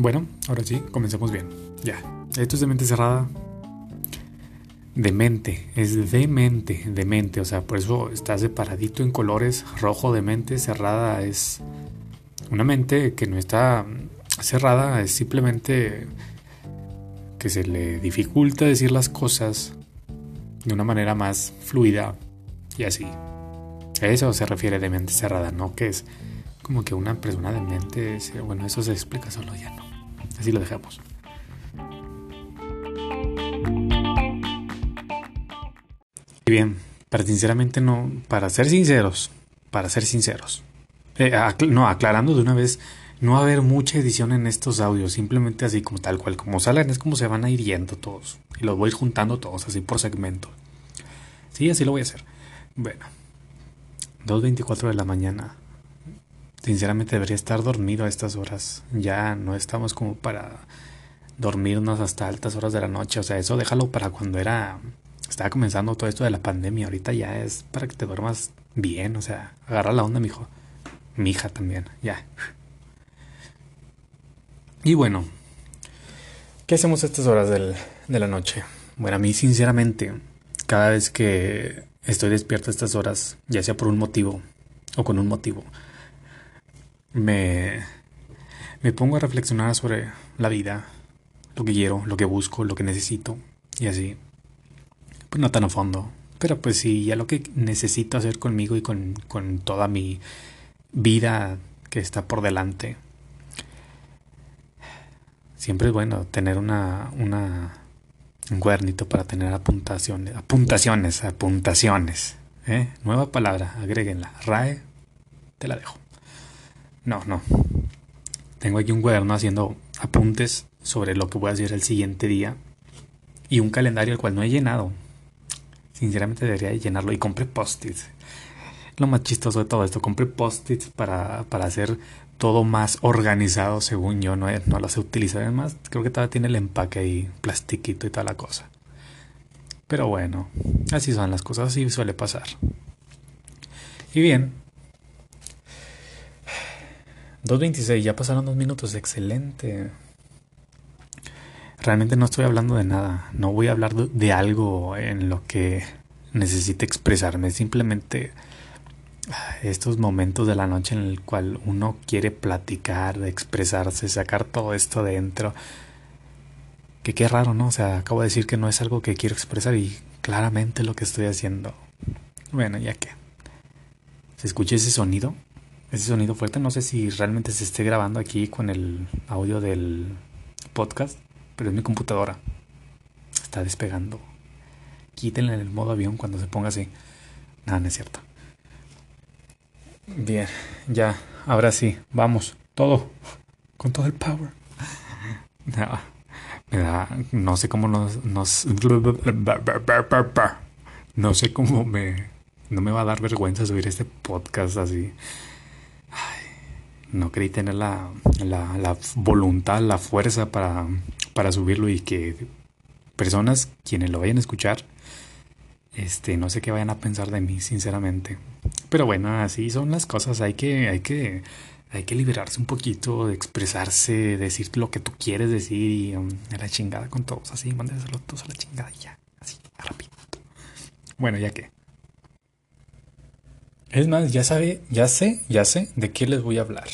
Bueno, ahora sí, comencemos bien. Ya. Esto es de mente cerrada. De mente, es de mente, de mente. O sea, por eso está separadito en colores. Rojo de mente, cerrada es una mente que no está cerrada, es simplemente que se le dificulta decir las cosas de una manera más fluida y así. A eso se refiere de mente cerrada, no que es como que una persona de mente, bueno, eso se explica solo ya no. Así lo dejamos. Y bien, para sinceramente no, para ser sinceros, para ser sinceros, eh, no, aclarando de una vez, no va a haber mucha edición en estos audios, simplemente así como tal cual, como salen, es como se van a ir yendo todos. Y los voy juntando todos, así por segmento. Sí, así lo voy a hacer. Bueno, 2.24 de la mañana. Sinceramente debería estar dormido a estas horas. Ya no estamos como para dormirnos hasta altas horas de la noche. O sea, eso déjalo para cuando era. Estaba comenzando todo esto de la pandemia. Ahorita ya es para que te duermas bien. O sea, agarra la onda, mijo. Mi hija también, ya. Y bueno, ¿qué hacemos a estas horas del, de la noche? Bueno, a mí sinceramente, cada vez que estoy despierto a estas horas, ya sea por un motivo o con un motivo, me, me pongo a reflexionar sobre la vida, lo que quiero, lo que busco, lo que necesito y así. Pues no tan a fondo, pero pues sí, ya lo que necesito hacer conmigo y con, con toda mi vida que está por delante siempre es bueno tener una, una un cuadernito para tener apuntaciones, apuntaciones, apuntaciones. ¿eh? Nueva palabra, agréguenla. RAE, te la dejo. No, no. Tengo aquí un cuaderno haciendo apuntes sobre lo que voy a hacer el siguiente día y un calendario el cual no he llenado. Sinceramente debería llenarlo y compré post-its. Lo más chistoso de todo esto, compré post-its para, para hacer todo más organizado, según yo. No, no he utilizado. Además, creo que todavía tiene el empaque ahí, plastiquito y toda la cosa. Pero bueno, así son las cosas, así suele pasar. Y bien. 2.26, ya pasaron dos minutos, excelente. Realmente no estoy hablando de nada, no voy a hablar de algo en lo que necesite expresarme, simplemente estos momentos de la noche en el cual uno quiere platicar, expresarse, sacar todo esto dentro. Que qué raro, ¿no? O sea, acabo de decir que no es algo que quiero expresar y claramente lo que estoy haciendo. Bueno, ya que. ¿Se escucha ese sonido? Ese sonido fuerte. No sé si realmente se esté grabando aquí con el audio del podcast, pero es mi computadora. Está despegando. Quítenle el modo avión cuando se ponga así. Nada, no es cierto. Bien, ya, ahora sí, vamos, todo, con todo el power. No, me da, no sé cómo nos, nos, no sé cómo me, no me va a dar vergüenza subir este podcast así. No creí tener la, la, la voluntad, la fuerza para, para subirlo y que personas, quienes lo vayan a escuchar, este, no sé qué vayan a pensar de mí, sinceramente. Pero bueno, así son las cosas. Hay que, hay que, hay que liberarse un poquito, de expresarse, decir lo que tú quieres decir y um, a la chingada con todos. Así, mándeselo todos a la chingada y ya. Así, rápido. Bueno, ya que. Es más, ya sabe, ya sé, ya sé de qué les voy a hablar.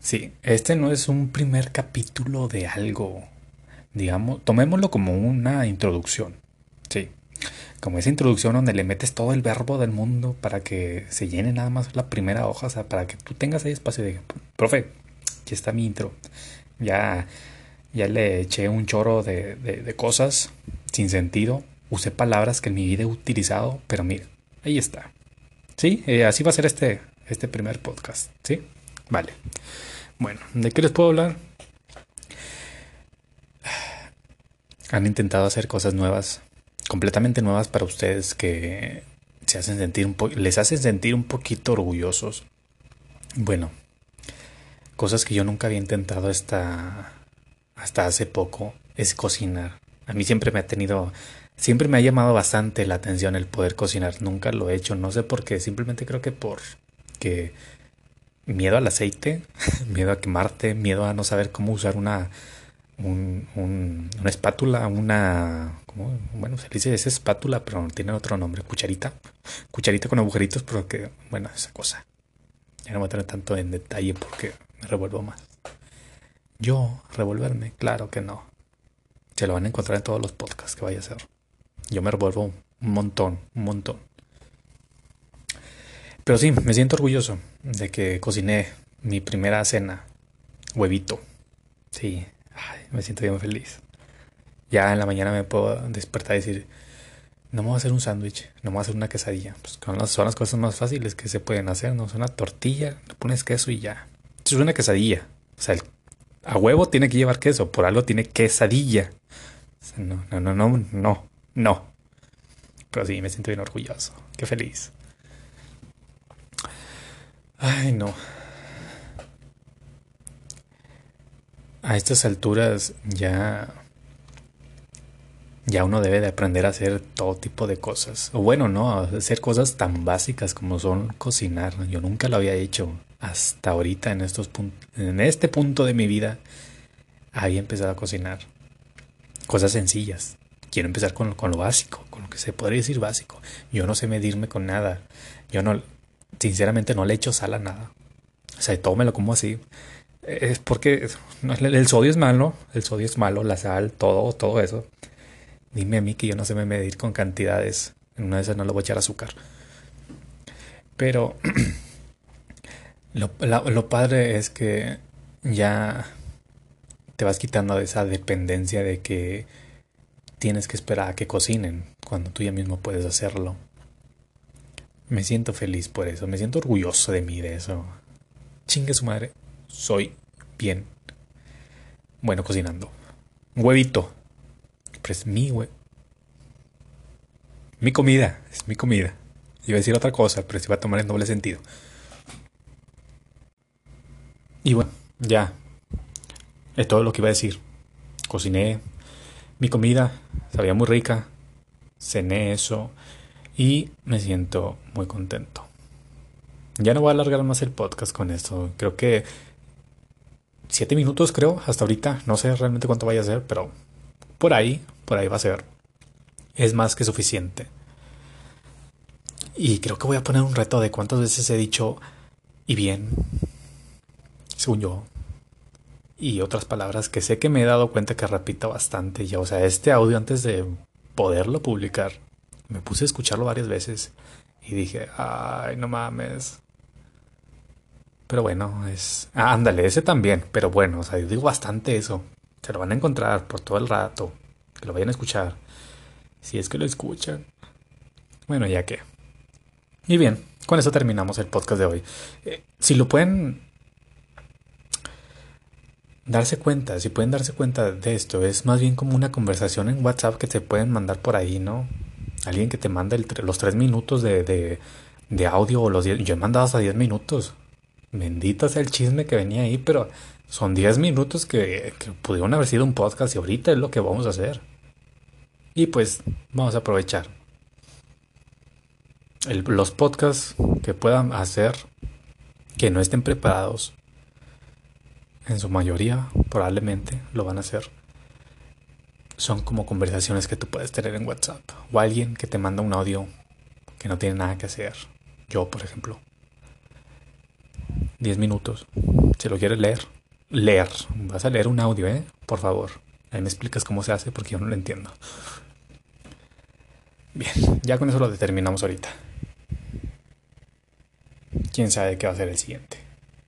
Sí, este no es un primer capítulo de algo. Digamos, tomémoslo como una introducción. Sí como esa introducción donde le metes todo el verbo del mundo para que se llene nada más la primera hoja, o sea, para que tú tengas ahí espacio de, profe, aquí está mi intro. Ya, ya le eché un choro de, de, cosas sin sentido, usé palabras que en mi vida he utilizado, pero mire, ahí está. ¿Sí? Eh, así va a ser este, este primer podcast, ¿sí? Vale. Bueno, ¿de qué les puedo hablar? Han intentado hacer cosas nuevas completamente nuevas para ustedes que se hacen sentir un les hacen sentir un poquito orgullosos. Bueno, cosas que yo nunca había intentado hasta hasta hace poco es cocinar. A mí siempre me ha tenido siempre me ha llamado bastante la atención el poder cocinar. Nunca lo he hecho, no sé por qué, simplemente creo que por que miedo al aceite, miedo a quemarte, miedo a no saber cómo usar una, un, una espátula, una, bueno, se dice es espátula, pero tiene otro nombre, cucharita, cucharita con agujeritos, pero que, bueno, esa cosa. Ya no voy a tener tanto en detalle porque me revuelvo más. Yo, revolverme, claro que no. Se lo van a encontrar en todos los podcasts que vaya a hacer. Yo me revuelvo un montón, un montón. Pero sí, me siento orgulloso de que cociné mi primera cena, huevito. Sí, me siento bien feliz. Ya en la mañana me puedo despertar y decir, no me voy a hacer un sándwich, no me voy a hacer una quesadilla. Pues son las cosas más fáciles que se pueden hacer, ¿no? Es una tortilla, le pones queso y ya. Es una quesadilla. O sea, a huevo tiene que llevar queso, por algo tiene quesadilla. no, no, no, no, no, no. Pero sí, me siento bien orgulloso. Qué feliz. Ay, no. A estas alturas ya ya uno debe de aprender a hacer todo tipo de cosas. O bueno, no, hacer cosas tan básicas como son cocinar. Yo nunca lo había hecho. Hasta ahorita en estos en este punto de mi vida había empezado a cocinar. Cosas sencillas. Quiero empezar con, lo básico, con lo que se podría decir básico. Yo no sé medirme con nada. Yo no, sinceramente no le echo sal a nada. O sea, todo me lo como así. Es porque el sodio es malo, el sodio es malo, la sal, todo, todo eso. Dime a mí que yo no sé medir con cantidades. En una de esas no le voy a echar azúcar. Pero lo, lo padre es que ya te vas quitando de esa dependencia de que tienes que esperar a que cocinen cuando tú ya mismo puedes hacerlo. Me siento feliz por eso, me siento orgulloso de mí de eso. Chingue su madre, soy bien. Bueno, cocinando. huevito. Pero es mi hue... Mi comida, es mi comida. Iba a decir otra cosa, pero se iba a tomar en doble sentido. Y bueno, ya. Es todo lo que iba a decir. Cociné mi comida, sabía muy rica. Cené eso y me siento muy contento. Ya no voy a alargar más el podcast con esto. Creo que siete minutos, creo, hasta ahorita. No sé realmente cuánto vaya a ser, pero por ahí, por ahí va a ser. Es más que suficiente. Y creo que voy a poner un reto de cuántas veces he dicho y bien, según yo. Y otras palabras que sé que me he dado cuenta que repito bastante ya. O sea, este audio antes de poderlo publicar me puse a escucharlo varias veces y dije, ay, no mames. Pero bueno, es... Ah, ándale, ese también. Pero bueno, o sea, yo digo bastante eso. Se lo van a encontrar por todo el rato. Que lo vayan a escuchar. Si es que lo escuchan. Bueno, ya que. Y bien, con eso terminamos el podcast de hoy. Eh, si lo pueden darse cuenta, si pueden darse cuenta de esto, es más bien como una conversación en WhatsApp que se pueden mandar por ahí, ¿no? Alguien que te manda los tres minutos de, de, audio o los diez. Yo he mandado hasta diez minutos. Bendito sea el chisme que venía ahí, pero son diez minutos que pudieron haber sido un podcast y ahorita es lo que vamos a hacer. Y pues vamos a aprovechar. los podcasts que puedan hacer que no estén preparados, en su mayoría probablemente lo van a hacer son como conversaciones que tú puedes tener en WhatsApp o alguien que te manda un audio que no tiene nada que hacer. Yo, por ejemplo. 10 minutos. Si lo quieres leer, leer. Vas a leer un audio, ¿eh? Por favor. Ahí me explicas cómo se hace porque yo no lo entiendo. Bien, ya con eso lo determinamos ahorita. Quién sabe qué va a ser el siguiente.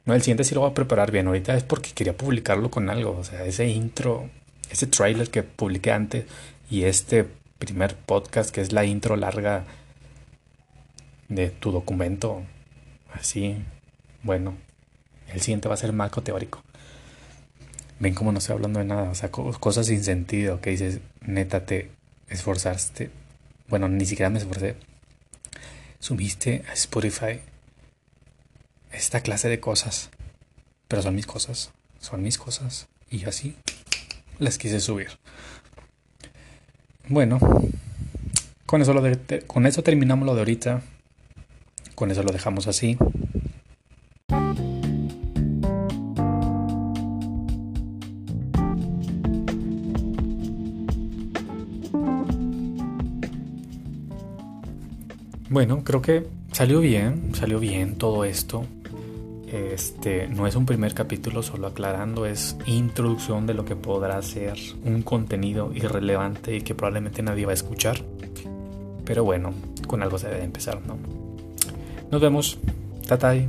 No, el siguiente sí lo voy a preparar bien. Ahorita es porque quería publicarlo con algo. O sea, ese intro ese trailer que publiqué antes y este primer podcast que es la intro larga de tu documento. Así, bueno, el siguiente va a ser marco teórico. Ven como no estoy hablando de nada, o sea, cosas sin sentido que dices, neta, te esforzaste. Bueno, ni siquiera me esforcé. Subiste a Spotify esta clase de cosas. Pero son mis cosas, son mis cosas. Y así las quise subir. Bueno, con eso, lo de, con eso terminamos lo de ahorita. Con eso lo dejamos así. Bueno, creo que salió bien, salió bien todo esto. Este no es un primer capítulo, solo aclarando, es introducción de lo que podrá ser un contenido irrelevante y que probablemente nadie va a escuchar. Pero bueno, con algo se debe empezar, ¿no? Nos vemos. Tatay.